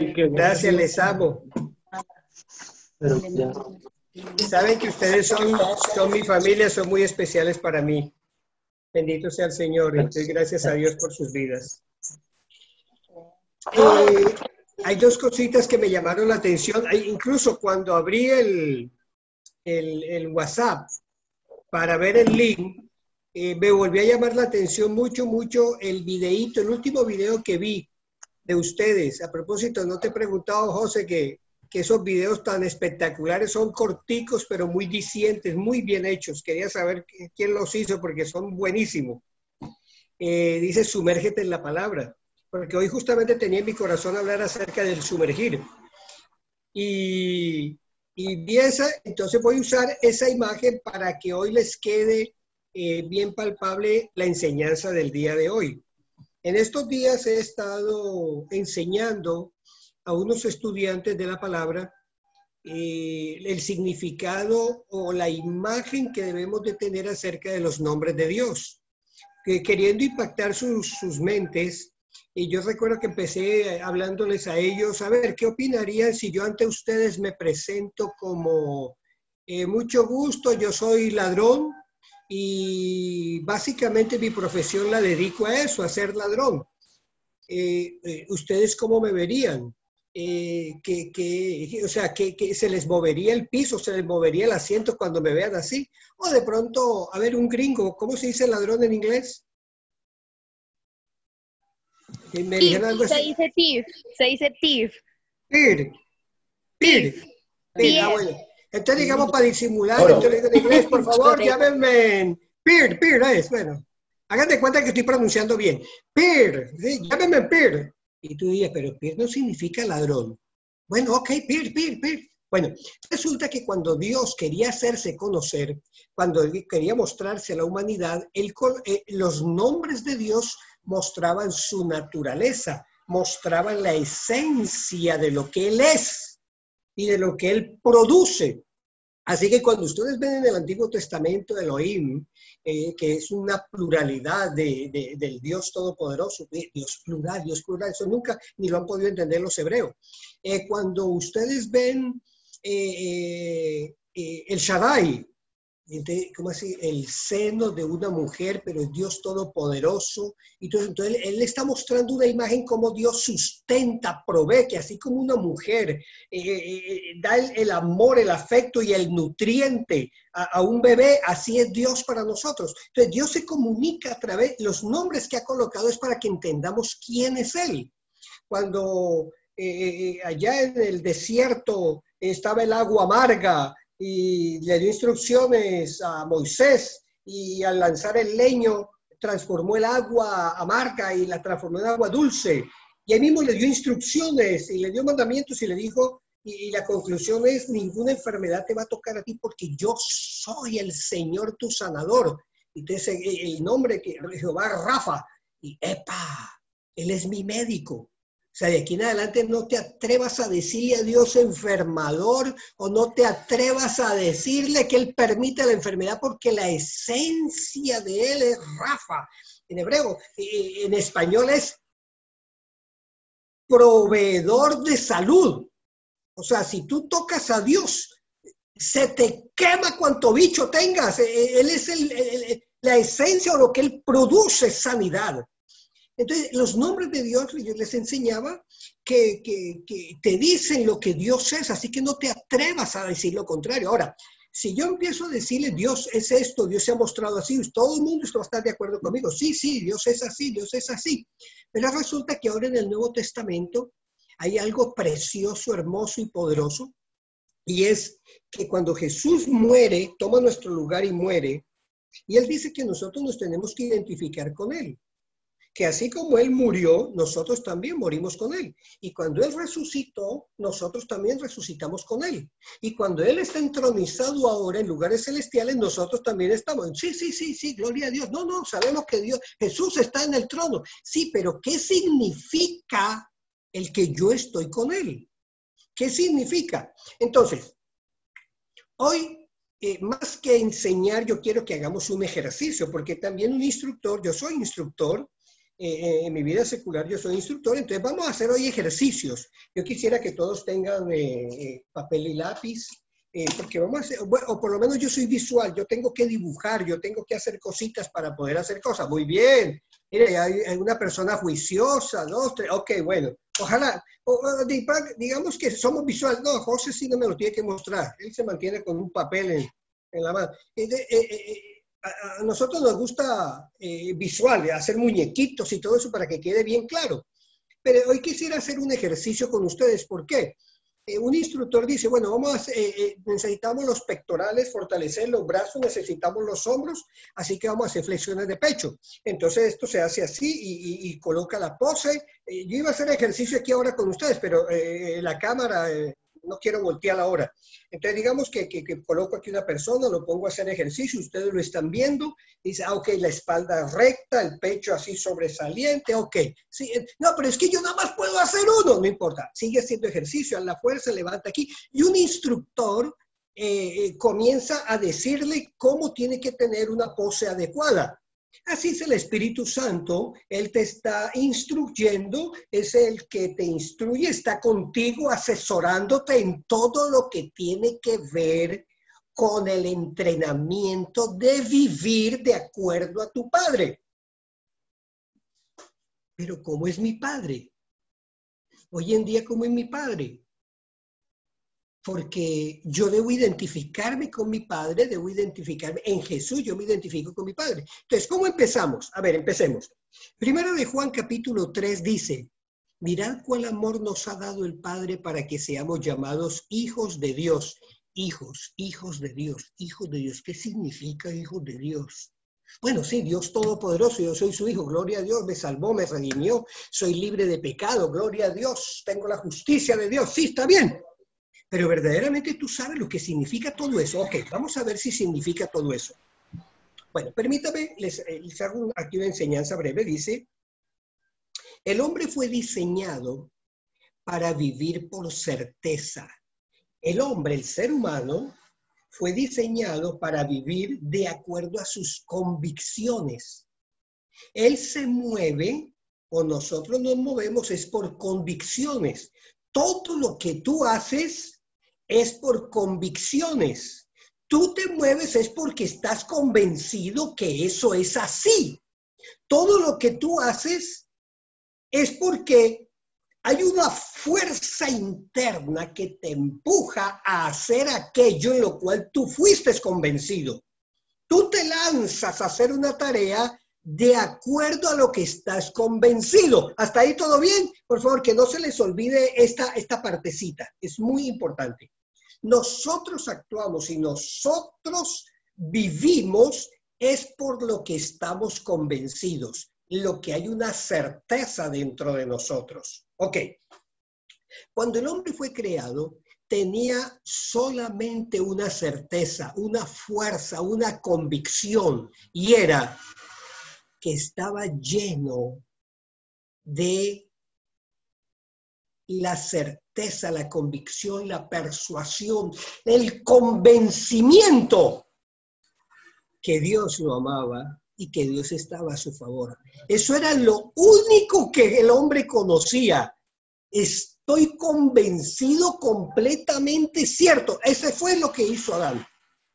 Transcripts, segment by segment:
Gracias, les amo. Saben que ustedes son, son mi familia, son muy especiales para mí. Bendito sea el Señor. Entonces, gracias a Dios por sus vidas. Eh, hay dos cositas que me llamaron la atención. Incluso cuando abrí el, el, WhatsApp para ver el link, eh, me volvió a llamar la atención mucho, mucho el videíto, el último video que vi de ustedes. A propósito, no te he preguntado, José, que, que esos videos tan espectaculares son corticos, pero muy dicientes, muy bien hechos. Quería saber quién los hizo porque son buenísimos. Eh, dice, sumérgete en la palabra, porque hoy justamente tenía en mi corazón hablar acerca del sumergir. Y, y entonces voy a usar esa imagen para que hoy les quede eh, bien palpable la enseñanza del día de hoy. En estos días he estado enseñando a unos estudiantes de la palabra eh, el significado o la imagen que debemos de tener acerca de los nombres de Dios, que queriendo impactar sus, sus mentes. Y yo recuerdo que empecé hablándoles a ellos, a ver, ¿qué opinarían si yo ante ustedes me presento como eh, mucho gusto, yo soy ladrón y básicamente mi profesión la dedico a eso, a ser ladrón? Eh, ¿Ustedes cómo me verían? Eh, que, o sea, que, se les movería el piso, se les movería el asiento cuando me vean así. O de pronto, a ver, un gringo, ¿cómo se dice ladrón en inglés? se dice thief, se dice thief. Peer. Ah, entonces, digamos, para disimular, entonces en inglés, por favor, llámenme peer, peer, es, bueno. Hagan de cuenta que estoy pronunciando bien. Peer, llámenme peer. Y tú dirías, pero Pir no significa ladrón. Bueno, ok, Pir, Pir, Pir. Bueno, resulta que cuando Dios quería hacerse conocer, cuando quería mostrarse a la humanidad, eh, los nombres de Dios mostraban su naturaleza, mostraban la esencia de lo que Él es y de lo que Él produce. Así que cuando ustedes ven en el Antiguo Testamento Elohim, eh, que es una pluralidad de, del Dios Todopoderoso, Dios plural, Dios plural, eso nunca ni lo han podido entender los hebreos. Eh, cuando ustedes ven eh, el Shaddai, ¿cómo así? El seno de una mujer, pero es Dios todopoderoso. Y entonces, él, le está mostrando una imagen como Dios sustenta, provee, que así como una mujer eh, eh, eh, da el, amor, el afecto y el nutriente a, un bebé, así es Dios para nosotros. Entonces Dios se comunica a través, los nombres que ha colocado es para que entendamos quién es Él. Cuando allá en el desierto estaba el agua amarga, y le dio instrucciones a Moisés y al lanzar el leño transformó el agua amarga y la transformó en agua dulce. Y él mismo le dio instrucciones y le dio mandamientos y le dijo, y, la conclusión es, ninguna enfermedad te va a tocar a ti porque yo soy el Señor tu sanador. Entonces el nombre que Jehová Rafa, y epa, él es mi médico. O sea, de aquí en adelante no te atrevas a decirle a Dios enfermador o no te atrevas a decirle que Él permite la enfermedad porque la esencia de Él es Rafa. En hebreo, en español es proveedor de salud. O sea, si tú tocas a Dios, se te quema cuanto bicho tengas. Él es la esencia o lo que Él produce sanidad. Entonces, los nombres de Dios, yo les enseñaba que, te dicen lo que Dios es, así que no te atrevas a decir lo contrario. Ahora, si yo empiezo a decirle Dios es esto, Dios se ha mostrado así, todo el mundo va a de acuerdo conmigo. Sí, sí, Dios es así, Dios es así. Pero resulta que ahora en el Nuevo Testamento hay algo precioso, hermoso y poderoso. Y es que cuando Jesús muere, toma nuestro lugar y muere, y Él dice que nosotros nos tenemos que identificar con Él que así como Él murió, nosotros también morimos con Él. Y cuando Él resucitó, nosotros también resucitamos con Él. Y cuando Él está entronizado ahora en lugares celestiales, nosotros también estamos. Sí, sí, sí, sí, gloria a Dios. No, no, sabemos que Dios, Jesús está en el trono. Sí, pero ¿qué significa el que yo estoy con Él? ¿Qué significa? Entonces, hoy eh, más que enseñar, yo quiero que hagamos un ejercicio, porque también un instructor, yo soy instructor, en mi vida secular yo soy instructor, entonces vamos a hacer hoy ejercicios. Yo quisiera que todos tengan papel y lápiz, porque vamos a hacer, o por lo menos yo soy visual, yo tengo que dibujar, yo tengo que hacer cositas para poder hacer cosas. Muy bien, mire, hay, una persona juiciosa, dos, tres, ok, bueno, ojalá, digamos que somos visuales, no, José sí no me lo tiene que mostrar, él se mantiene con un papel en, en la mano. Eh, eh, eh, a, nosotros nos gusta visual, hacer muñequitos y todo eso para que quede bien claro. Pero hoy quisiera hacer un ejercicio con ustedes. ¿Por qué? Eh, un instructor dice, bueno, vamos eh, eh, necesitamos los pectorales, fortalecer los brazos, necesitamos los hombros, así que vamos a hacer flexiones de pecho. Entonces esto se hace así y, coloca la pose. yo iba a hacer ejercicio aquí ahora con ustedes, pero la cámara no quiero voltear ahora. Entonces, digamos que, que, coloco aquí una persona, lo pongo a hacer ejercicio, ustedes lo están viendo, dice, ah, ok, la espalda recta, el pecho así sobresaliente, ok. Sí, eh, no, pero es que yo nada más puedo hacer uno, no importa, sigue haciendo ejercicio, a la fuerza, levanta aquí. Y un instructor eh, eh, comienza a decirle cómo tiene que tener una pose adecuada. Así es el Espíritu Santo, Él te está instruyendo, es el que te instruye, está contigo asesorándote en todo lo que tiene que ver con el entrenamiento de vivir de acuerdo a tu Padre. Pero ¿cómo es mi Padre? Hoy en día, ¿cómo es mi Padre? Porque yo debo identificarme con mi Padre, debo identificarme en Jesús, yo me identifico con mi Padre. Entonces, ¿cómo empezamos? A ver, empecemos. Primero de Juan capítulo 3 dice, mirad cuál amor nos ha dado el Padre para que seamos llamados hijos de Dios. Hijos, hijos de Dios, hijos de Dios. ¿Qué significa hijos de Dios? Bueno, sí, Dios Todopoderoso, yo soy su hijo, gloria a Dios, me salvó, me redimió, soy libre de pecado, gloria a Dios, tengo la justicia de Dios, sí, está bien, pero verdaderamente tú sabes lo que significa todo eso. Ok, vamos a ver si significa todo eso. Bueno, permítame, les, eh, les hago aquí una enseñanza breve. Dice, el hombre fue diseñado para vivir por certeza. El hombre, el ser humano, fue diseñado para vivir de acuerdo a sus convicciones. Él se mueve o nosotros nos movemos es por convicciones. Todo lo que tú haces es por convicciones. Tú te mueves es porque estás convencido que eso es así. Todo lo que tú haces es porque hay una fuerza interna que te empuja a hacer aquello en lo cual tú fuiste convencido. Tú te lanzas a hacer una tarea de acuerdo a lo que estás convencido. ¿Hasta ahí todo bien? Por favor, que no se les olvide esta, esta partecita. Es muy importante. Nosotros actuamos y nosotros vivimos es por lo que estamos convencidos, lo que hay una certeza dentro de nosotros. Ok. Cuando el hombre fue creado, tenía solamente una certeza, una fuerza, una convicción, y era que estaba lleno de la certeza, la convicción, la persuasión, el convencimiento que Dios lo amaba y que Dios estaba a su favor. Eso era lo único que el hombre conocía. Estoy convencido completamente cierto. Ese fue lo que hizo Adán.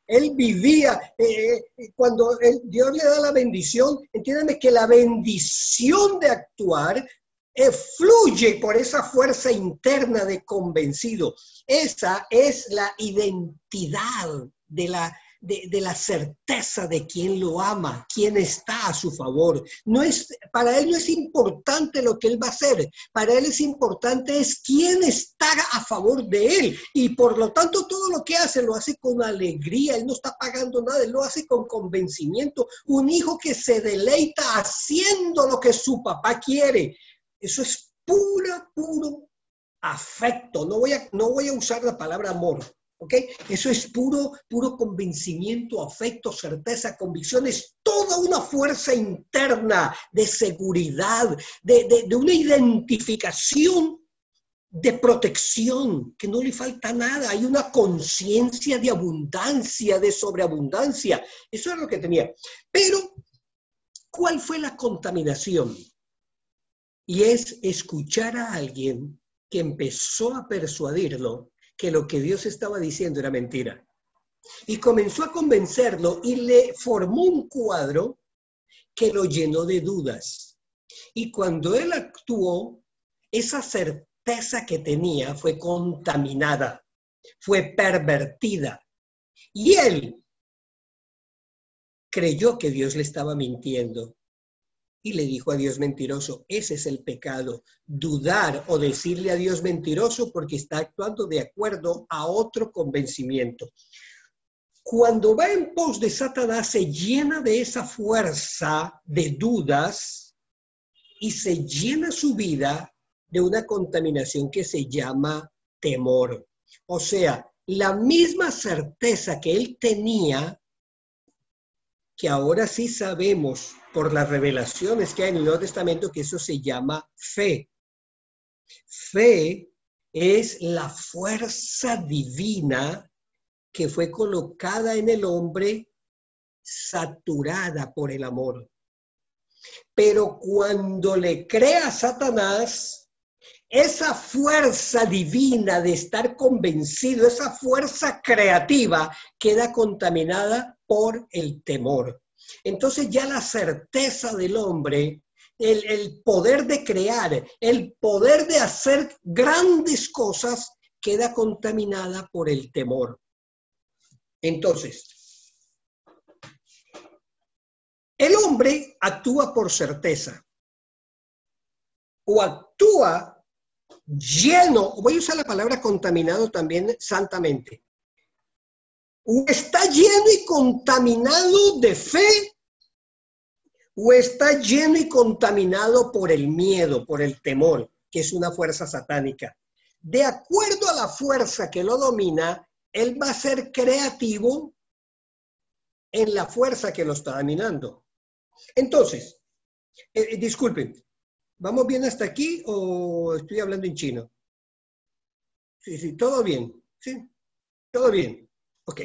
Él vivía, eh, eh, cuando Dios le da la bendición, entiéndeme que la bendición de actuar eh, fluye por esa fuerza interna de convencido. Esa es la identidad de la, de, la certeza de quien lo ama, quien está a su favor. No es, para él no es importante lo que él va a hacer, para él es importante es quién está a favor de él. Y por lo tanto todo lo que hace lo hace con alegría, él no está pagando nada, él lo hace con convencimiento. Un hijo que se deleita haciendo lo que su papá quiere. Eso es pura, puro afecto. No voy a, no voy a usar la palabra amor, ¿ok? Eso es puro, puro convencimiento, afecto, certeza, convicción. Es toda una fuerza interna de seguridad, de, de una identificación de protección, que no le falta nada, hay una conciencia de abundancia, de sobreabundancia. Eso es lo que tenía. Pero, ¿cuál fue la contaminación? Y es escuchar a alguien que empezó a persuadirlo que lo que Dios estaba diciendo era mentira. Y comenzó a convencerlo y le formó un cuadro que lo llenó de dudas. Y cuando él actuó, esa certeza que tenía fue contaminada, fue pervertida. Y él creyó que Dios le estaba mintiendo y le dijo a Dios mentiroso, ese es el pecado, dudar o decirle a Dios mentiroso porque está actuando de acuerdo a otro convencimiento. Cuando va en pos de Satanás se llena de esa fuerza de dudas y se llena su vida de una contaminación que se llama temor. O sea, la misma certeza que él tenía, que ahora sí sabemos por las revelaciones que hay en el Nuevo Testamento que eso se llama fe. Fe es la fuerza divina que fue colocada en el hombre saturada por el amor. Pero cuando le crea Satanás, esa fuerza divina de estar convencido, esa fuerza creativa, queda contaminada por el temor. Entonces ya la certeza del hombre, el, poder de crear, el poder de hacer grandes cosas, queda contaminada por el temor. Entonces, el hombre actúa por certeza o actúa lleno, voy a usar la palabra contaminado también santamente, o está lleno y contaminado de fe, o está lleno y contaminado por el miedo, por el temor, que es una fuerza satánica. De acuerdo a la fuerza que lo domina, él va a ser creativo en la fuerza que lo está dominando. Entonces, eh, eh, disculpen, ¿vamos bien hasta aquí o estoy hablando en chino? Sí, sí, todo bien, sí, todo bien. Ok.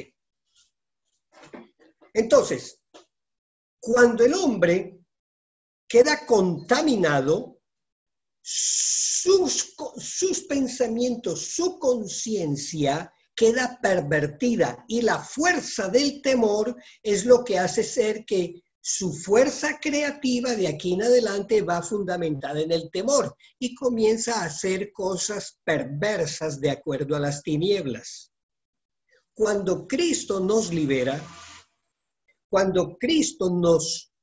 Entonces, cuando el hombre queda contaminado, sus, sus pensamientos, su conciencia queda pervertida y la fuerza del temor es lo que hace ser que su fuerza creativa de aquí en adelante va fundamentada en el temor y comienza a hacer cosas perversas de acuerdo a las tinieblas. Cuando Cristo nos libera, cuando Cristo nos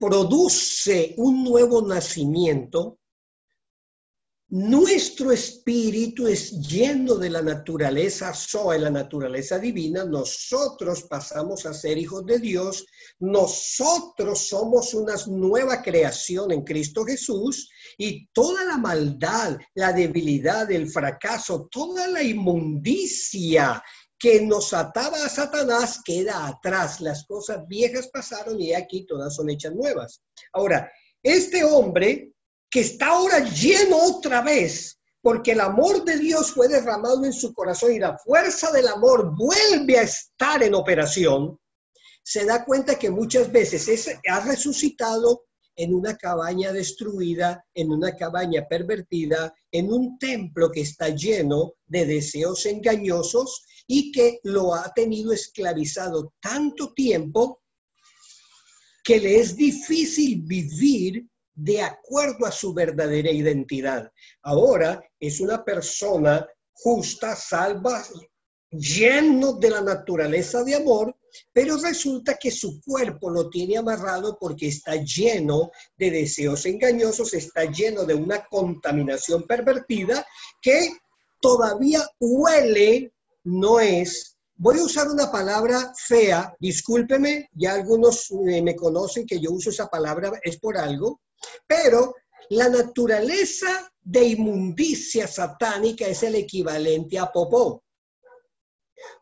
produce un nuevo nacimiento, nuestro espíritu es lleno de la naturaleza Zoe, la naturaleza divina. Nosotros pasamos a ser hijos de Dios. Nosotros somos una nueva creación en Cristo Jesús. Y toda la maldad, la debilidad, el fracaso, toda la inmundicia que nos ataba a Satanás queda atrás. Las cosas viejas pasaron y aquí todas son hechas nuevas. Ahora, este hombre que está ahora lleno otra vez, porque el amor de Dios fue derramado en su corazón y la fuerza del amor vuelve a estar en operación, se da cuenta que muchas veces ha resucitado en una cabaña destruida, en una cabaña pervertida, en un templo que está lleno de deseos engañosos y que lo ha tenido esclavizado tanto tiempo que le es difícil vivir de acuerdo a su verdadera identidad. Ahora es una persona justa, salva, lleno de la naturaleza de amor, pero resulta que su cuerpo lo tiene amarrado porque está lleno de deseos engañosos, está lleno de una contaminación pervertida que todavía huele no es, voy a usar una palabra fea, discúlpeme, ya algunos eh, me conocen que yo uso esa palabra, es por algo, pero la naturaleza de inmundicia satánica es el equivalente a popó.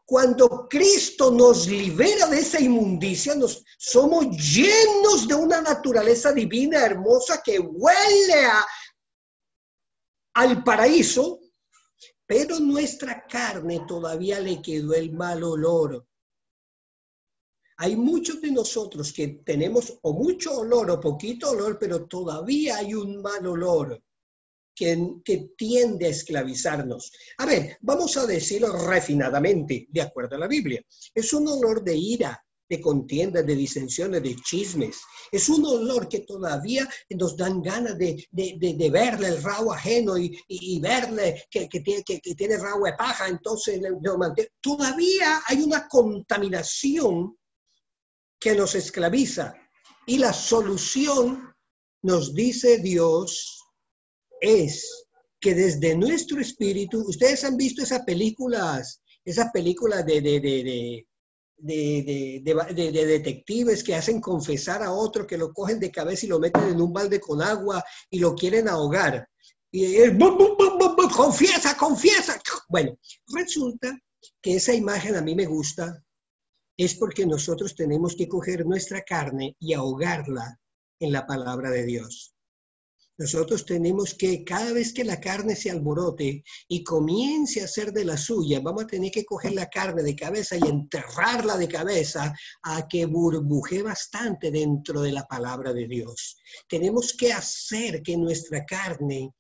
Cuando Cristo nos libera de esa inmundicia, nos, somos llenos de una naturaleza divina hermosa que huele a, al paraíso, pero nuestra carne todavía le quedó el mal olor. Hay muchos de nosotros que tenemos o mucho olor o poquito olor, pero todavía hay un mal olor que, que tiende a esclavizarnos. A ver, vamos a decirlo refinadamente, de acuerdo a la Biblia. Es un olor de ira, de contiendas, de disensiones, de chismes. Es un olor que todavía nos dan ganas de, verle el rabo ajeno y, verle que, tiene, que, tiene rabo de paja, entonces todavía hay una contaminación que nos esclaviza. Y la solución, nos dice Dios, es que desde nuestro espíritu, ustedes han visto esas películas, esas películas de, de, de, detectives que hacen confesar a otro, que lo cogen de cabeza y lo meten en un balde con agua y lo quieren ahogar. Y es, confiesa, confiesa. Bueno, resulta que esa imagen a mí me gusta, es porque nosotros tenemos que coger nuestra carne y ahogarla en la palabra de Dios. Nosotros tenemos que, cada vez que la carne se alborote y comience a ser de la suya, vamos a tener que coger la carne de cabeza y enterrarla de cabeza a que burbuje bastante dentro de la palabra de Dios. Tenemos que hacer que nuestra carne,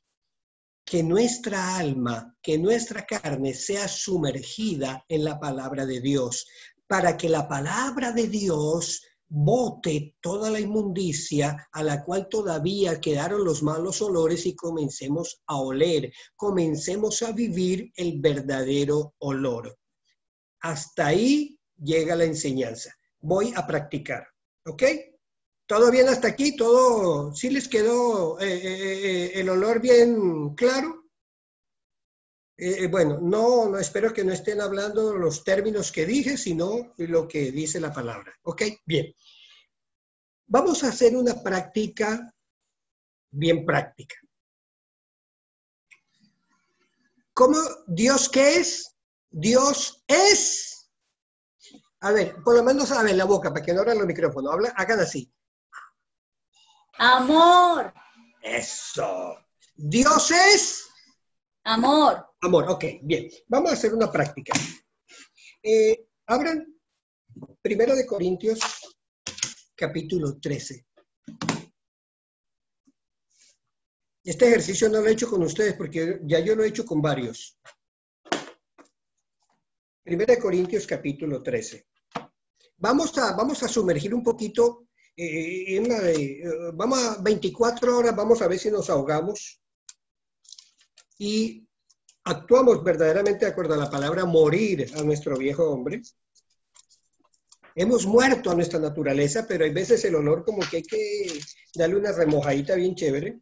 que nuestra alma, que nuestra carne sea sumergida en la palabra de Dios, para que la palabra de Dios bote toda la inmundicia a la cual todavía quedaron los malos olores y comencemos a oler, comencemos a vivir el verdadero olor. Hasta ahí llega la enseñanza. Voy a practicar, ¿ok? ¿Todo bien hasta aquí? ¿Todo? ¿Sí les quedó eh, eh, eh, el olor bien claro? Bueno, no, no espero que no estén hablando los términos que dije, sino lo que dice la palabra. ¿Ok? Bien. Vamos a hacer una práctica bien práctica. ¿Cómo Dios qué es? Dios es. A ver, por lo menos a ver la boca para que no abran los micrófonos. hagan así. Amor. Eso. Dios es. Amor. Amor, ok, bien. Vamos a hacer una práctica. Eh, abran primero de Corintios capítulo 13. Este ejercicio no lo he hecho con ustedes porque ya yo lo he hecho con varios. Primera de Corintios capítulo 13. Vamos a, vamos a sumergir un poquito eh, en la eh, vamos a 24 horas, vamos a ver si nos ahogamos y actuamos verdaderamente de acuerdo a la palabra morir a nuestro viejo hombre hemos muerto a nuestra naturaleza, pero hay veces el olor como que hay que darle una remojadita bien chévere.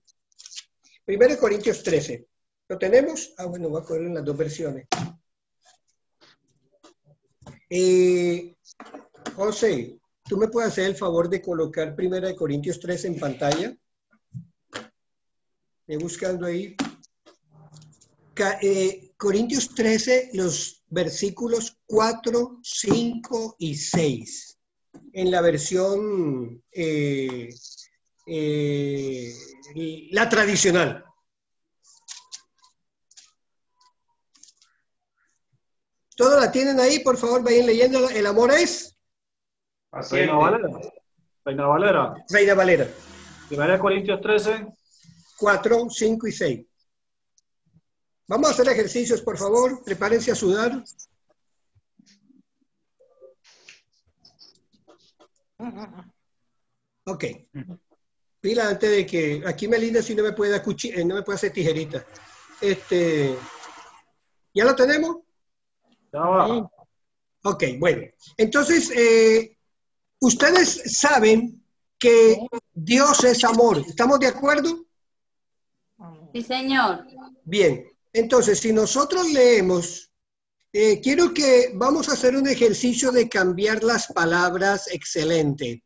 Primero Corintios 13. ¿Lo tenemos? Ah, bueno, voy a coger en las dos versiones. Eh, José, ¿tú me puedes hacer el favor de colocar Primera de Corintios 13 en pantalla? Voy buscando ahí. Eh, Corintios 13, los versículos 4, 5 y 6. En la versión, eh, eh, la tradicional. ¿Todo la tienen ahí? Por favor, vayan leyendo. ¿El amor es? Reina Valera. Reina Valera. Reina Valera. Primera Corintios 13. 4, 5 y 6. Vamos a hacer ejercicios, por favor. Prepárense a sudar. Ok. Pila antes de que aquí Melinda si no me puede eh, no me puede hacer tijerita. Este, ¿ya lo tenemos? Ya va. Ok, bueno. Entonces, eh, ustedes saben que Dios es amor. ¿Estamos de acuerdo? Sí, señor. Bien. Entonces, si nosotros leemos, eh, quiero que vamos a hacer un ejercicio de cambiar las palabras. Excelente.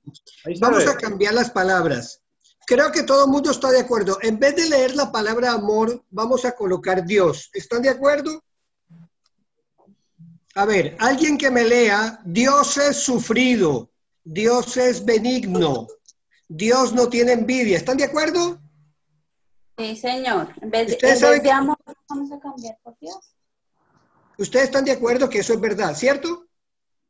Vamos a cambiar las palabras. Creo que todo el mundo está de acuerdo. En vez de leer la palabra amor, vamos a colocar Dios. ¿Están de acuerdo? A ver, alguien que me lea, Dios es sufrido, Dios es benigno, Dios no tiene envidia. ¿Están de acuerdo? Sí, señor. En vez de, amor, vamos a cambiar por Dios. Ustedes están de acuerdo que eso es verdad, ¿cierto?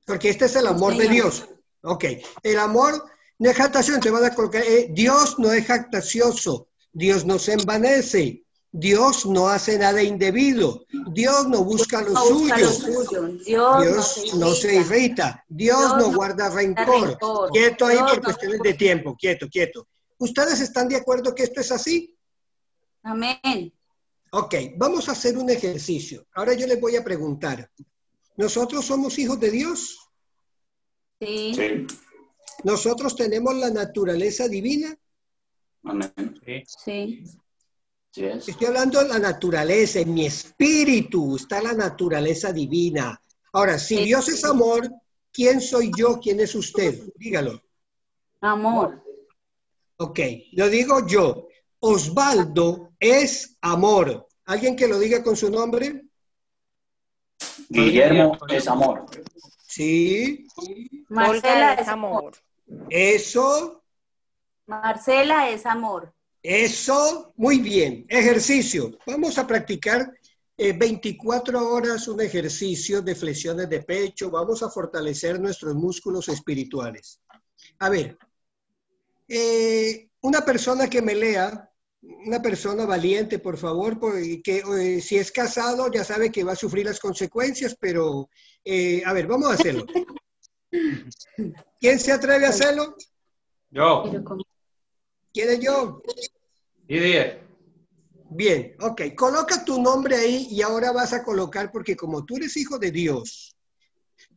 Porque este es el amor de Dios. Ok, el amor no es jactación, te van a colocar, eh, Dios no es jactacioso, Dios no se envanece, Dios no hace nada indebido, Dios no busca lo, suyo. Dios, no, se irrita, Dios, no guarda rencor. Quieto ahí por cuestiones de tiempo, quieto, quieto. ¿Ustedes están de acuerdo que esto es así? Amén. Ok, vamos a hacer un ejercicio. Ahora yo les voy a preguntar, ¿nosotros somos hijos de Dios? Sí. ¿Nosotros tenemos la naturaleza divina? Amén. Sí. Estoy hablando de la naturaleza, en mi espíritu está la naturaleza divina. Ahora, si Dios es amor, ¿quién soy yo? ¿Quién es usted? Dígalo. Amor. Ok, lo digo yo. Osvaldo es amor. ¿Alguien que lo diga con su nombre? Guillermo es amor. Sí. Marcela es amor. Eso. Marcela es amor. Eso, muy bien. Ejercicio. Vamos a practicar 24 eh, horas un ejercicio de flexiones de pecho. Vamos a fortalecer nuestros músculos espirituales. A ver, eh, una persona que me lea, una persona valiente, por favor, que eh, si es casado ya sabe que va a sufrir las consecuencias, pero a ver, vamos a hacerlo. ¿Quién se atreve a hacerlo? Yo. ¿Quién es yo? Didier. Bien, ok. Coloca tu nombre ahí y ahora vas a colocar, porque como tú eres hijo de Dios,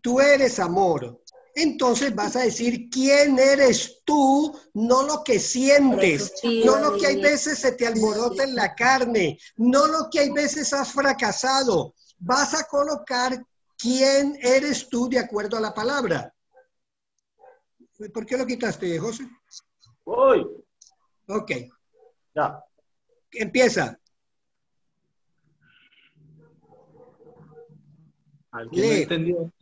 tú eres amor. Entonces vas a decir quién eres tú, no lo que sientes, no lo que hay veces se te alborota en la carne, no lo que hay veces has fracasado. Vas a colocar quién eres tú de acuerdo a la palabra. ¿Por qué lo quitaste, José? Voy. Ok. Ya. Empieza. Lee. entendió?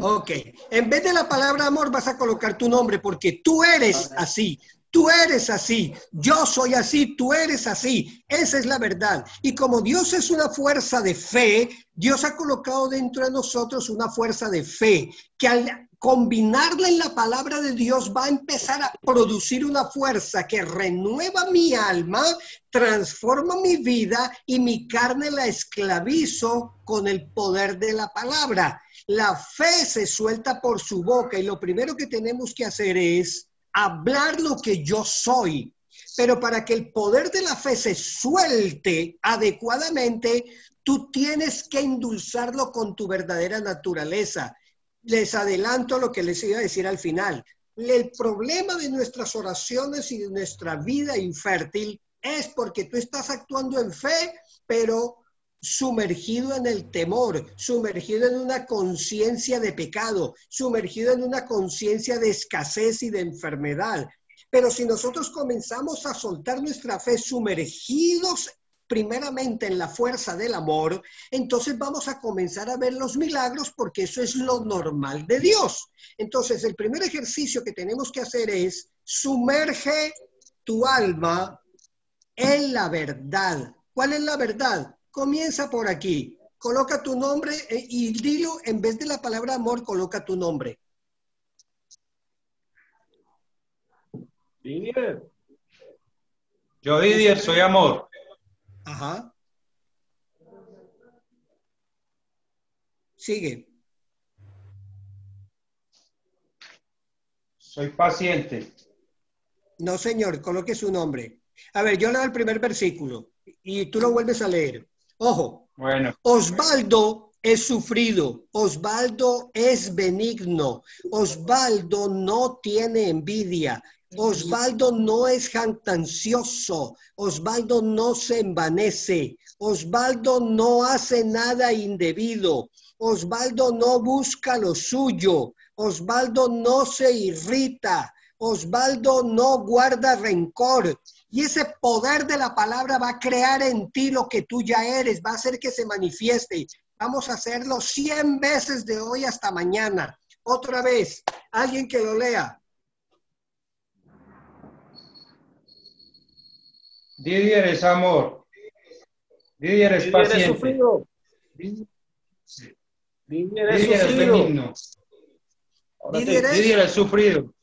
Ok. En vez de la palabra amor vas a colocar tu nombre porque tú eres así. Tú eres así, yo soy así, tú eres así. Esa es la verdad. Y como Dios es una fuerza de fe, Dios ha colocado dentro de nosotros una fuerza de fe que al combinarla en la palabra de Dios va a empezar a producir una fuerza que renueva mi alma, transforma mi vida y mi carne la esclavizo con el poder de la palabra. La fe se suelta por su boca y lo primero que tenemos que hacer es hablar lo que yo soy. Pero para que el poder de la fe se suelte adecuadamente, tú tienes que endulzarlo con tu verdadera naturaleza les adelanto lo que les iba a decir al final. El problema de nuestras oraciones y de nuestra vida infértil es porque tú estás actuando en fe, pero sumergido en el temor, sumergido en una conciencia de pecado, sumergido en una conciencia de escasez y de enfermedad. Pero si nosotros comenzamos a soltar nuestra fe sumergidos primeramente en la fuerza del amor, entonces vamos a comenzar a ver los milagros porque eso es lo normal de Dios. Entonces, el primer ejercicio que tenemos que hacer es sumerge tu alma en la verdad. ¿Cuál es la verdad? Comienza por aquí. Coloca tu nombre eh, y dilo, en vez de la palabra amor, coloca tu nombre. Didier. Yo, Didier, soy amor. Ajá. Sigue. Soy paciente. No, señor, coloque su nombre. A ver, yo leo el primer versículo y tú lo vuelves a leer. Ojo. Bueno. Osvaldo es sufrido, Osvaldo es benigno, Osvaldo no tiene envidia, Osvaldo no es jactancioso, Osvaldo no se envanece, Osvaldo no hace nada indebido, Osvaldo no busca lo suyo, Osvaldo no se irrita, Osvaldo no guarda rencor. Y ese poder de la palabra va a crear en ti lo que tú ya eres, va a hacer que se manifieste. Vamos a hacerlo 100 veces de hoy hasta mañana. Otra vez, alguien que lo lea. Didier es amor. Didier es paciente. Didier es, Didier es benigno. Didier es sufrido.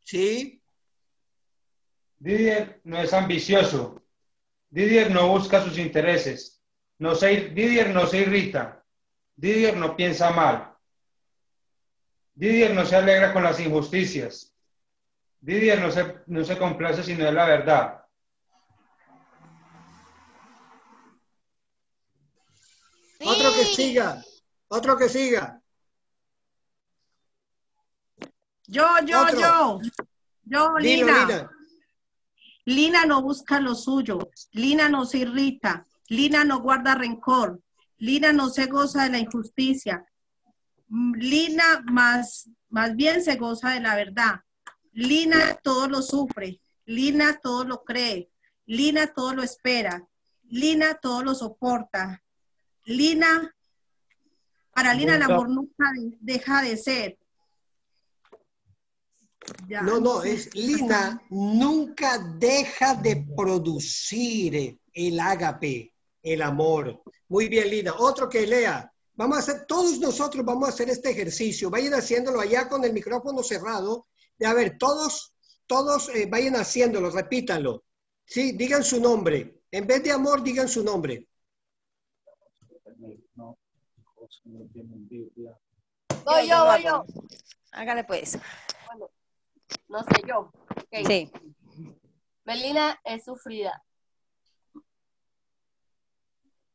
Sí. Didier no es ambicioso. Didier no busca sus intereses. No se, Didier no se irrita. Didier no piensa mal. Didier no se alegra con las injusticias. Didier no se, no se complace sino de la verdad. Otro que siga. Otro que siga. Yo, yo, yo. Yo, Lina. Lina no busca lo suyo. Lina no se irrita. Lina no guarda rencor. Lina no se goza de la injusticia. Mm, Lina más, más bien se goza de la verdad. Lina todo lo sufre. Lina todo lo cree. Lina todo lo espera. Lina todo lo soporta. Lina, para Lina el amor nunca deja de ser. no, no, es Lina nunca deja de producir el ágape, el amor. Muy bien, Lina. Otro que lea. Vamos a hacer, todos nosotros vamos a hacer este ejercicio. Vayan haciéndolo allá con el micrófono cerrado. A ver, todos, todos eh, vayan haciéndolo, repítanlo. Sí, digan su nombre. En vez de amor, digan su nombre. Voy yo, voy yo. Hágale pues. no sé yo. Sí. Melina es sufrida.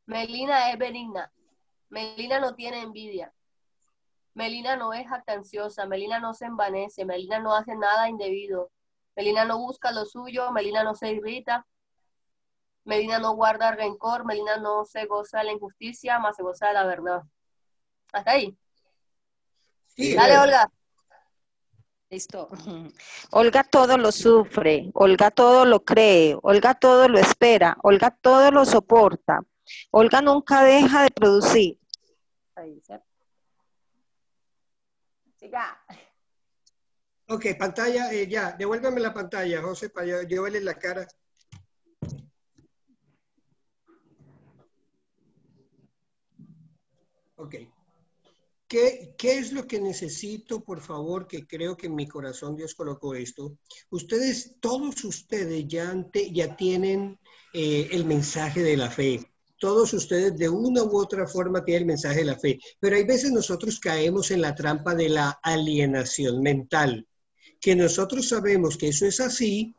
Melina es benigna. Melina no tiene envidia. Melina no es jactanciosa. Melina no se envanece. Melina no hace nada indebido. Melina no busca lo suyo. Melina no se irrita. Melina no guarda rencor. Melina no se goza de la injusticia, más se goza de la verdad. Hasta ahí. Dale, Olga. Listo. Olga todo lo sufre, Olga todo lo cree, Olga todo lo espera, Olga todo lo soporta, Olga nunca deja de producir. Siga. Ok, pantalla, eh, ya, devuélveme la pantalla, José, para yo, verle la cara. Ok. ¿Qué, ¿Qué, es lo que necesito, por favor, que creo que en mi corazón Dios colocó esto? Ustedes, todos ustedes ya, ya tienen eh, el mensaje de la fe todos ustedes de una u otra forma tienen el mensaje de la fe, pero hay veces nosotros caemos en la trampa de la alienación mental, que nosotros sabemos que eso es así,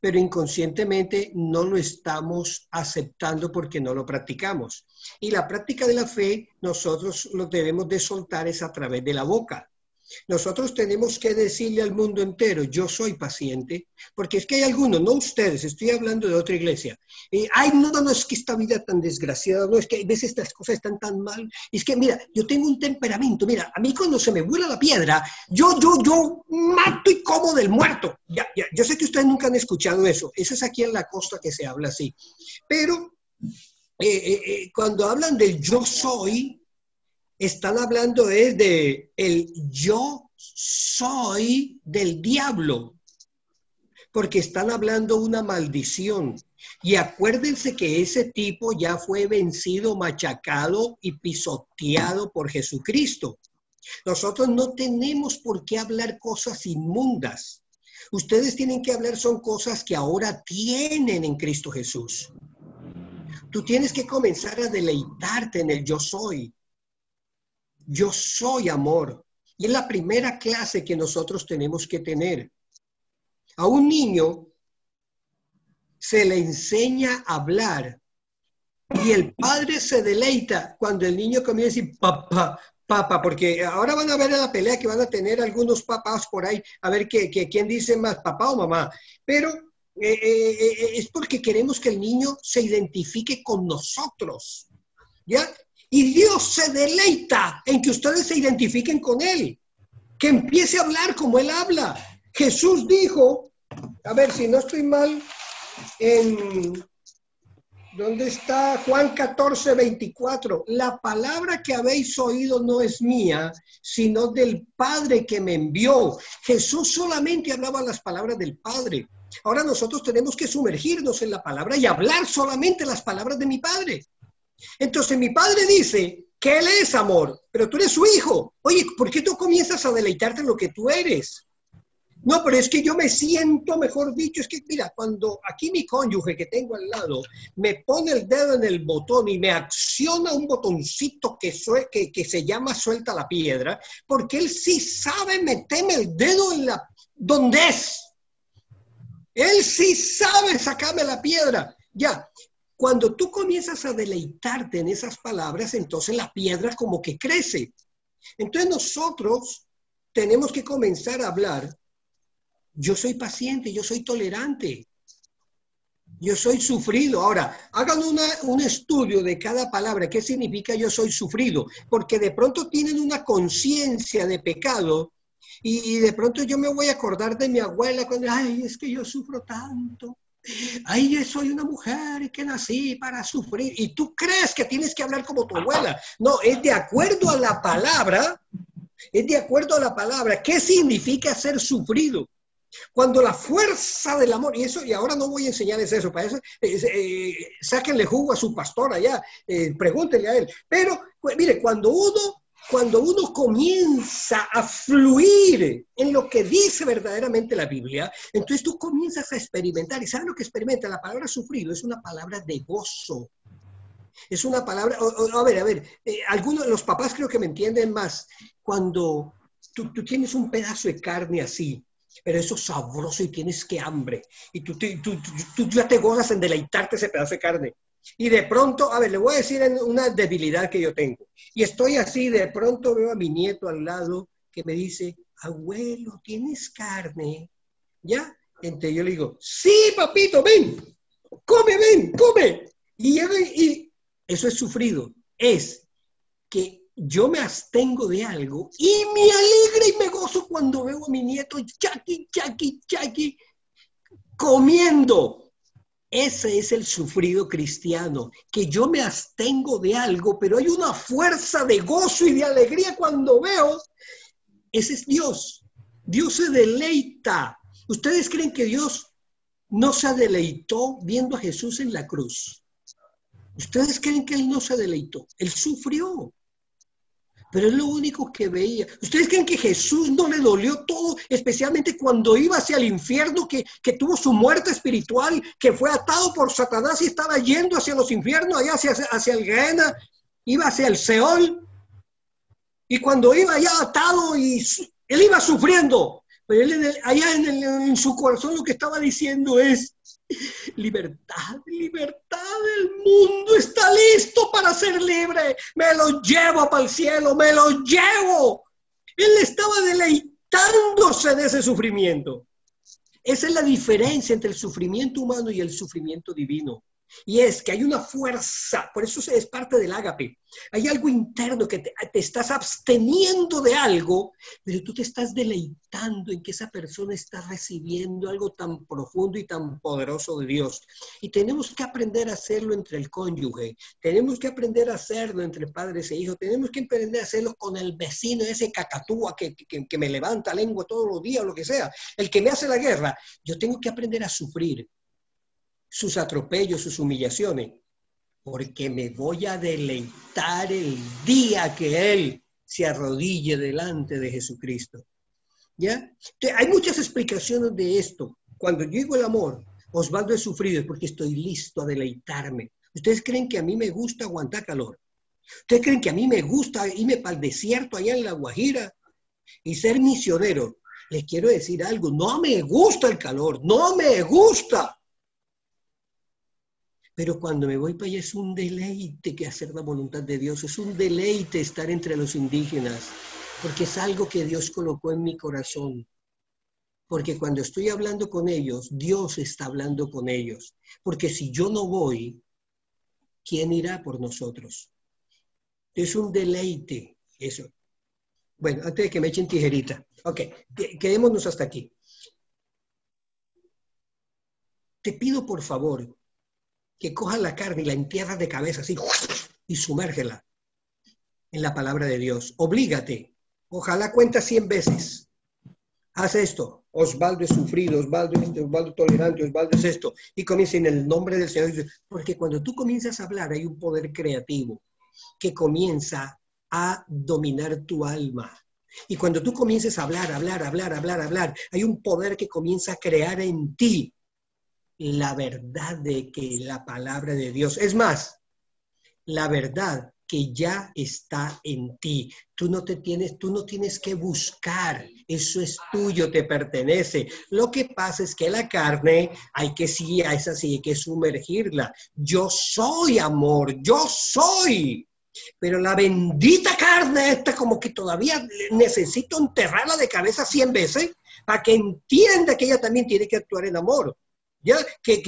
pero inconscientemente no lo estamos aceptando porque no lo practicamos. Y la práctica de la fe nosotros lo debemos de soltar es a través de la boca. Nosotros tenemos que decirle al mundo entero, yo soy paciente, porque es que hay algunos, no ustedes, estoy hablando de otra iglesia. Y, ay, no, no, es que esta vida tan desgraciada, no, es que a veces estas cosas están tan mal. es que, mira, yo tengo un temperamento, mira, a mí cuando se me vuela la piedra, yo, yo, yo mato y como del muerto. Ya, ya, yo sé que ustedes nunca han escuchado eso, eso es aquí en la costa que se habla así. Pero eh, eh, eh, cuando hablan del yo soy, están hablando es de el yo soy del diablo, porque están hablando una maldición. Y acuérdense que ese tipo ya fue vencido, machacado y pisoteado por Jesucristo. Nosotros no tenemos por qué hablar cosas inmundas. Ustedes tienen que hablar son cosas que ahora tienen en Cristo Jesús. Tú tienes que comenzar a deleitarte en el yo soy. Yo soy amor. Y es la primera clase que nosotros tenemos que tener. A un niño se le enseña a hablar y el padre se deleita cuando el niño comienza a decir papá, papá, porque ahora van a ver la pelea que van a tener algunos papás por ahí, a ver que, quién dice más, papá o mamá. Pero eh, eh, eh, es porque queremos que el niño se identifique con nosotros. ¿Ya? Y Dios se deleita en que ustedes se identifiquen con Él, que empiece a hablar como Él habla. Jesús dijo, a ver si no estoy mal, en ¿Dónde está Juan 14, 24? La palabra que habéis oído no es mía, sino del Padre que me envió. Jesús solamente hablaba las palabras del Padre. Ahora nosotros tenemos que sumergirnos en la palabra y hablar solamente las palabras de mi Padre. Entonces mi padre dice que Él es amor, pero tú eres su hijo. Oye, ¿por qué tú comienzas a deleitarte lo que tú eres? No, pero es que yo me siento, mejor dicho, es que mira, cuando aquí mi cónyuge que tengo al lado me pone el dedo en el botón y me acciona un botoncito que, que, se llama suelta la piedra, porque él sí sabe meterme el dedo en la donde es. Él sí sabe sacarme la piedra. Ya, cuando tú comienzas a deleitarte en esas palabras, entonces la piedra como que crece. Entonces nosotros tenemos que comenzar a hablar, yo soy paciente, yo soy tolerante, yo soy sufrido. Ahora, hagan un estudio de cada palabra, qué significa yo soy sufrido, porque de pronto tienen una conciencia de pecado y, y, de pronto yo me voy a acordar de mi abuela cuando, ay, es que yo sufro tanto. Ay, yo soy una mujer que nací para sufrir. Y tú crees que tienes que hablar como tu abuela. No, es de acuerdo a la palabra. Es de acuerdo a la palabra. ¿Qué significa ser sufrido? Cuando la fuerza del amor, y eso, y ahora no voy a enseñarles eso, para eso, eh, sáquenle jugo a su pastor allá, eh, pregúntenle a él. Pero, pues, mire, cuando uno cuando uno comienza a fluir en lo que dice verdaderamente la Biblia, entonces tú comienzas a experimentar. ¿Y sabes lo que experimenta? La palabra sufrido es una palabra de gozo. Es una palabra, a ver, a ver, eh, algunos los papás creo que me entienden más. Cuando tú, tienes un pedazo de carne así, pero eso es sabroso y tienes que hambre, y tú, tú, tú ya te gozas en deleitarte ese pedazo de carne. Y de pronto, a ver, le voy a decir una debilidad que yo tengo. Y estoy así, de pronto veo a mi nieto al lado que me dice, abuelo, ¿tienes carne? ¿Ya? Entonces yo le digo, sí, papito, ven, come, ven, come. Y, y eso es sufrido. Es que yo me abstengo de algo y me alegra y me gozo cuando veo a mi nieto, chaki, chaki, chaki, comiendo ese es el sufrido cristiano, que yo me abstengo de algo, pero hay una fuerza de gozo y de alegría cuando veo. Ese es Dios. Dios se deleita. ¿Ustedes creen que Dios no se deleitó viendo a Jesús en la cruz? ¿Ustedes creen que Él no se deleitó? Él sufrió pero es lo único que veía. ¿Ustedes creen que Jesús no le dolió todo, especialmente cuando iba hacia el infierno, que, tuvo su muerte espiritual, que fue atado por Satanás y estaba yendo hacia los infiernos, allá hacia, hacia el Gehenna, iba hacia el Seol? Y cuando iba allá atado y él iba sufriendo, pero él allá en su corazón lo que estaba diciendo es, Libertad, libertad, el mundo está listo para ser libre. Me lo llevo para el cielo, me lo llevo. Él estaba deleitándose de ese sufrimiento. Esa es la diferencia entre el sufrimiento humano y el sufrimiento divino. Y es que hay una fuerza, por eso es parte del ágape. Hay algo interno que te, estás absteniendo de algo, pero tú te estás deleitando en que esa persona está recibiendo algo tan profundo y tan poderoso de Dios. Y tenemos que aprender a hacerlo entre el cónyuge, tenemos que aprender a hacerlo entre padres e hijos, tenemos que aprender a hacerlo con el vecino, ese cacatúa que, que, me levanta lengua todos los días o lo que sea, el que me hace la guerra. Yo tengo que aprender a sufrir sus atropellos, sus humillaciones, porque me voy a deleitar el día que Él se arrodille delante de Jesucristo. ¿Ya? hay muchas explicaciones de esto. Cuando yo digo el amor, Osvaldo es sufrido porque estoy listo a deleitarme. ¿Ustedes creen que a mí me gusta aguantar calor? ¿Ustedes creen que a mí me gusta irme para el desierto allá en La Guajira y ser misionero? Les quiero decir algo, no me gusta el calor, no me gusta. Pero cuando me voy para allá es un deleite que hacer la voluntad de Dios, es un deleite estar entre los indígenas, porque es algo que Dios colocó en mi corazón. Porque cuando estoy hablando con ellos, Dios está hablando con ellos. Porque si yo no voy, ¿quién irá por nosotros? Es un deleite eso. Bueno, antes de que me echen tijerita. Ok, quedémonos hasta aquí. Te pido por favor que cojas la carne y la entierras de cabeza así y sumérgela en la palabra de Dios. Oblígate. Ojalá cuenta 100 veces. Haz esto. Osvaldo es sufrido, Osvaldo es Osvaldo tolerante, Osvaldo es esto. Y comienza en el nombre del Señor. Porque cuando tú comienzas a hablar hay un poder creativo. que comienza a dominar tu alma. Y cuando tú comiences a hablar, hablar, hablar, hablar, hablar, hay un poder que comienza a crear en ti la verdad de que la palabra de Dios, es más, la verdad que ya está en ti. Tú no te tienes, tú no tienes que buscar, eso es tuyo, te pertenece. Lo que pasa es que la carne hay que sí, es así, hay que sumergirla. Yo soy amor, yo soy. Pero la bendita carne esta como que todavía necesito enterrarla de cabeza cien veces para que entienda que ella también tiene que actuar en amor. ¿Ya? Que,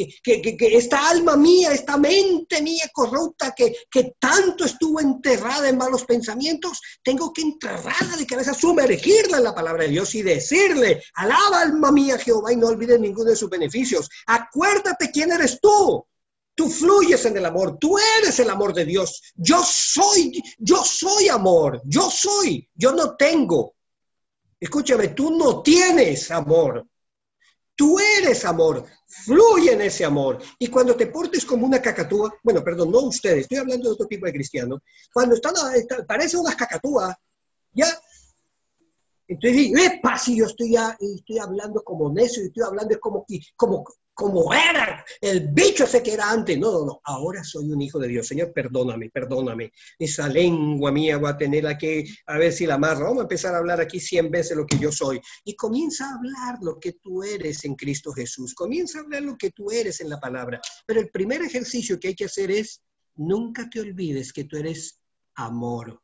esta alma mía, esta mente mía corrupta que, que tanto estuvo enterrada en malos pensamientos, tengo que enterrarla de cabeza, sumergirla en la palabra de Dios y decirle, alaba alma mía Jehová y no olvides ninguno de sus beneficios. Acuérdate quién eres tú. Tú fluyes en el amor, tú eres el amor de Dios. Yo soy, yo soy amor, yo soy, yo no tengo. Escúchame, tú no tienes amor. Tú eres amor, fluye en ese amor. Y cuando te portes como una cacatúa, bueno, perdón, no ustedes, estoy hablando de otro tipo de cristiano, cuando están, parece unas cacatúas, ya. Entonces, epa, si yo estoy, ya, estoy hablando como necio, estoy hablando como, como, como era el bicho ese que era antes. No, no, no, ahora soy un hijo de Dios. Señor, perdóname, perdóname. Esa lengua mía va a tener que, a ver si la amarra. Vamos a empezar a hablar aquí cien veces lo que yo soy. Y comienza a hablar lo que tú eres en Cristo Jesús. Comienza a hablar lo que tú eres en la palabra. Pero el primer ejercicio que hay que hacer es, nunca te olvides que tú eres amor.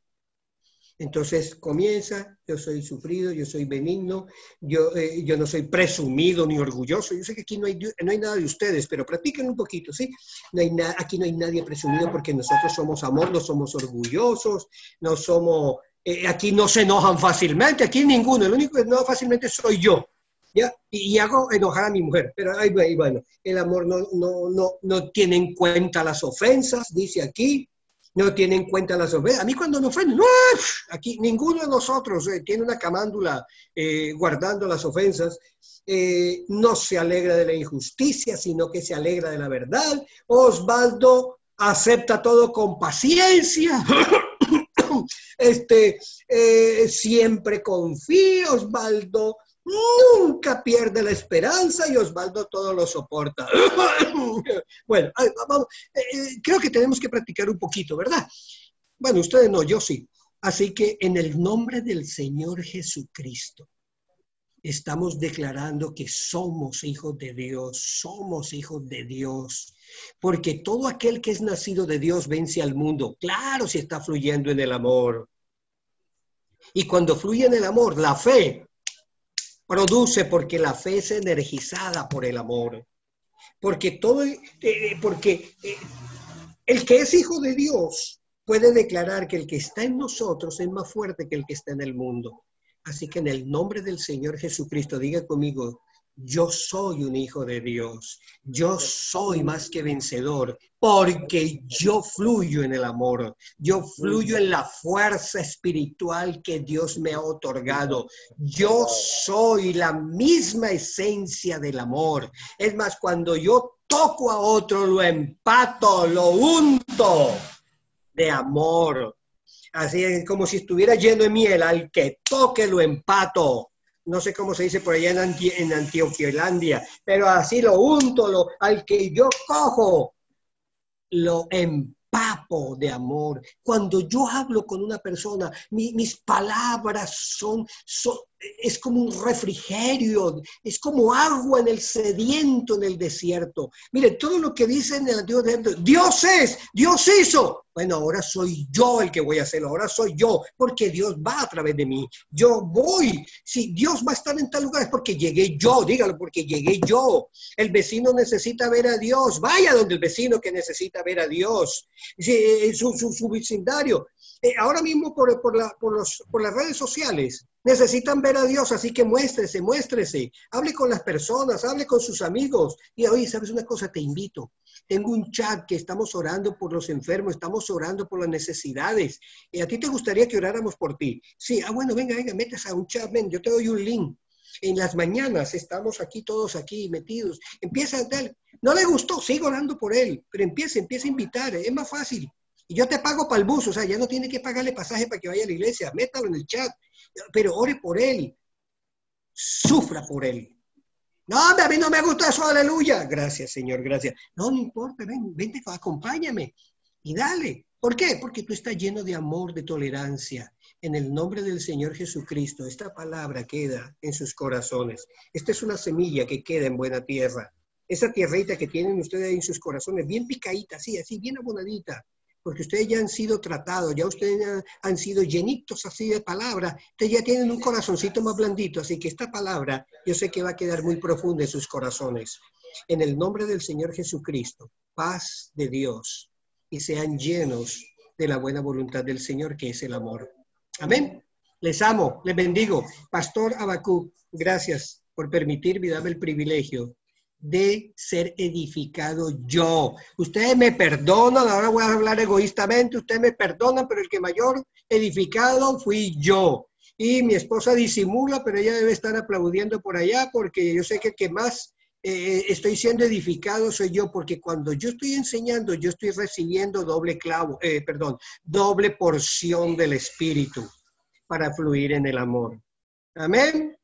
Entonces comienza, yo soy sufrido, yo soy benigno, yo, eh, yo no soy presumido ni orgulloso. Yo sé que aquí no hay, no hay nada de ustedes, pero practiquen un poquito, ¿sí? No hay aquí no hay nadie presumido porque nosotros somos amor, no somos orgullosos, no somos, eh, aquí no se enojan fácilmente, aquí ninguno, el único que no fácilmente soy yo. ¿Ya? Y, hago enojar a mi mujer, pero ahí, bueno, el amor no, no, no, no tiene en cuenta las ofensas, dice aquí, no tiene en cuenta las ofensas. A mí cuando me ofenden, aquí ninguno de nosotros eh, tiene una camándula eh, guardando las ofensas, eh, no se alegra de la injusticia, sino que se alegra de la verdad. Osvaldo acepta todo con paciencia. este, siempre confía, Osvaldo nunca pierde la esperanza y Osvaldo todo lo soporta. bueno, vamos, eh, eh, creo que tenemos que practicar un poquito, ¿verdad? Bueno, ustedes no, yo sí. Así que en el nombre del Señor Jesucristo, estamos declarando que somos hijos de Dios, somos hijos de Dios, porque todo aquel que es nacido de Dios vence al mundo. Claro, si está fluyendo en el amor. Y cuando fluye en el amor, la fe produce porque la fe es energizada por el amor. Porque todo, eh, eh, porque eh, el que es hijo de Dios puede declarar que el que está en nosotros es más fuerte que el que está en el mundo. Así que en el nombre del Señor Jesucristo, diga conmigo, yo soy un hijo de Dios, yo soy más que vencedor, porque yo fluyo en el amor, yo fluyo en la fuerza espiritual que Dios me ha otorgado, yo soy la misma esencia del amor. Es más, cuando yo toco a otro, lo empato, lo unto de amor. Así es como si estuviera lleno de miel, al que toque lo empato no sé cómo se dice por allá en, Anti en Antioquialandia, pero así lo unto, lo, al que yo cojo, lo empapo de amor. Cuando yo hablo con una persona, mis palabras son, son, es como un refrigerio, es como agua en el sediento en el desierto. Mire, todo lo que dice en el Antiguo Dios es, Dios hizo. Bueno, ahora soy yo el que voy a hacerlo, ahora soy yo, porque Dios va a través de mí. Yo voy, si Dios va a estar en tal lugar es porque llegué yo, dígalo, porque llegué yo. El vecino necesita ver a Dios, vaya donde el vecino que necesita ver a Dios, eh, su, su, su vecindario. Eh, ahora mismo por, por, la, por, los, por las redes sociales, Necesitan ver a Dios, así que muéstrese, muéstrese, hable con las personas, hable con sus amigos. Y hoy, ¿sabes una cosa? Te invito. Tengo un chat que estamos orando por los enfermos, estamos orando por las necesidades. ¿Y a ti te gustaría que oráramos por ti? Sí, ah, bueno, venga, venga, metas a un chat, ven, yo te doy un link. En las mañanas estamos aquí todos aquí metidos. Empieza a dar, no le gustó, sigo orando por él, pero empieza, empieza a invitar, es más fácil. Y yo te pago para el bus, o sea, ya no tiene que pagarle pasaje para que vaya a la iglesia, métalo en el chat, pero ore por él, sufra por él. No, a mí no me gusta eso, aleluya. Gracias, Señor, gracias. No, no importa, ven, vente, acompáñame y dale. ¿Por qué? Porque tú estás lleno de amor, de tolerancia. En el nombre del Señor Jesucristo, esta palabra queda en sus corazones. Esta es una semilla que queda en buena tierra. Esa tierrita que tienen ustedes ahí en sus corazones, bien picadita, así, así, bien abonadita, porque ustedes ya han sido tratados, ya ustedes han sido llenitos así de palabra, ustedes ya tienen un corazoncito más blandito, así que esta palabra yo sé que va a quedar muy profunda en sus corazones. En el nombre del Señor Jesucristo, paz de Dios, y sean llenos de la buena voluntad del Señor, que es el amor. Amén. Les amo, les bendigo. Pastor Abacú, gracias por permitirme y darme el privilegio de ser edificado yo. Ustedes me perdonan, ahora voy a hablar egoístamente, ustedes me perdonan, pero el que mayor edificado fui yo. Y mi esposa disimula, pero ella debe estar aplaudiendo por allá porque yo sé que el que más eh, estoy siendo edificado soy yo, porque cuando yo estoy enseñando, yo estoy recibiendo doble clavo, eh, perdón, doble porción del Espíritu para fluir en el amor. Amén.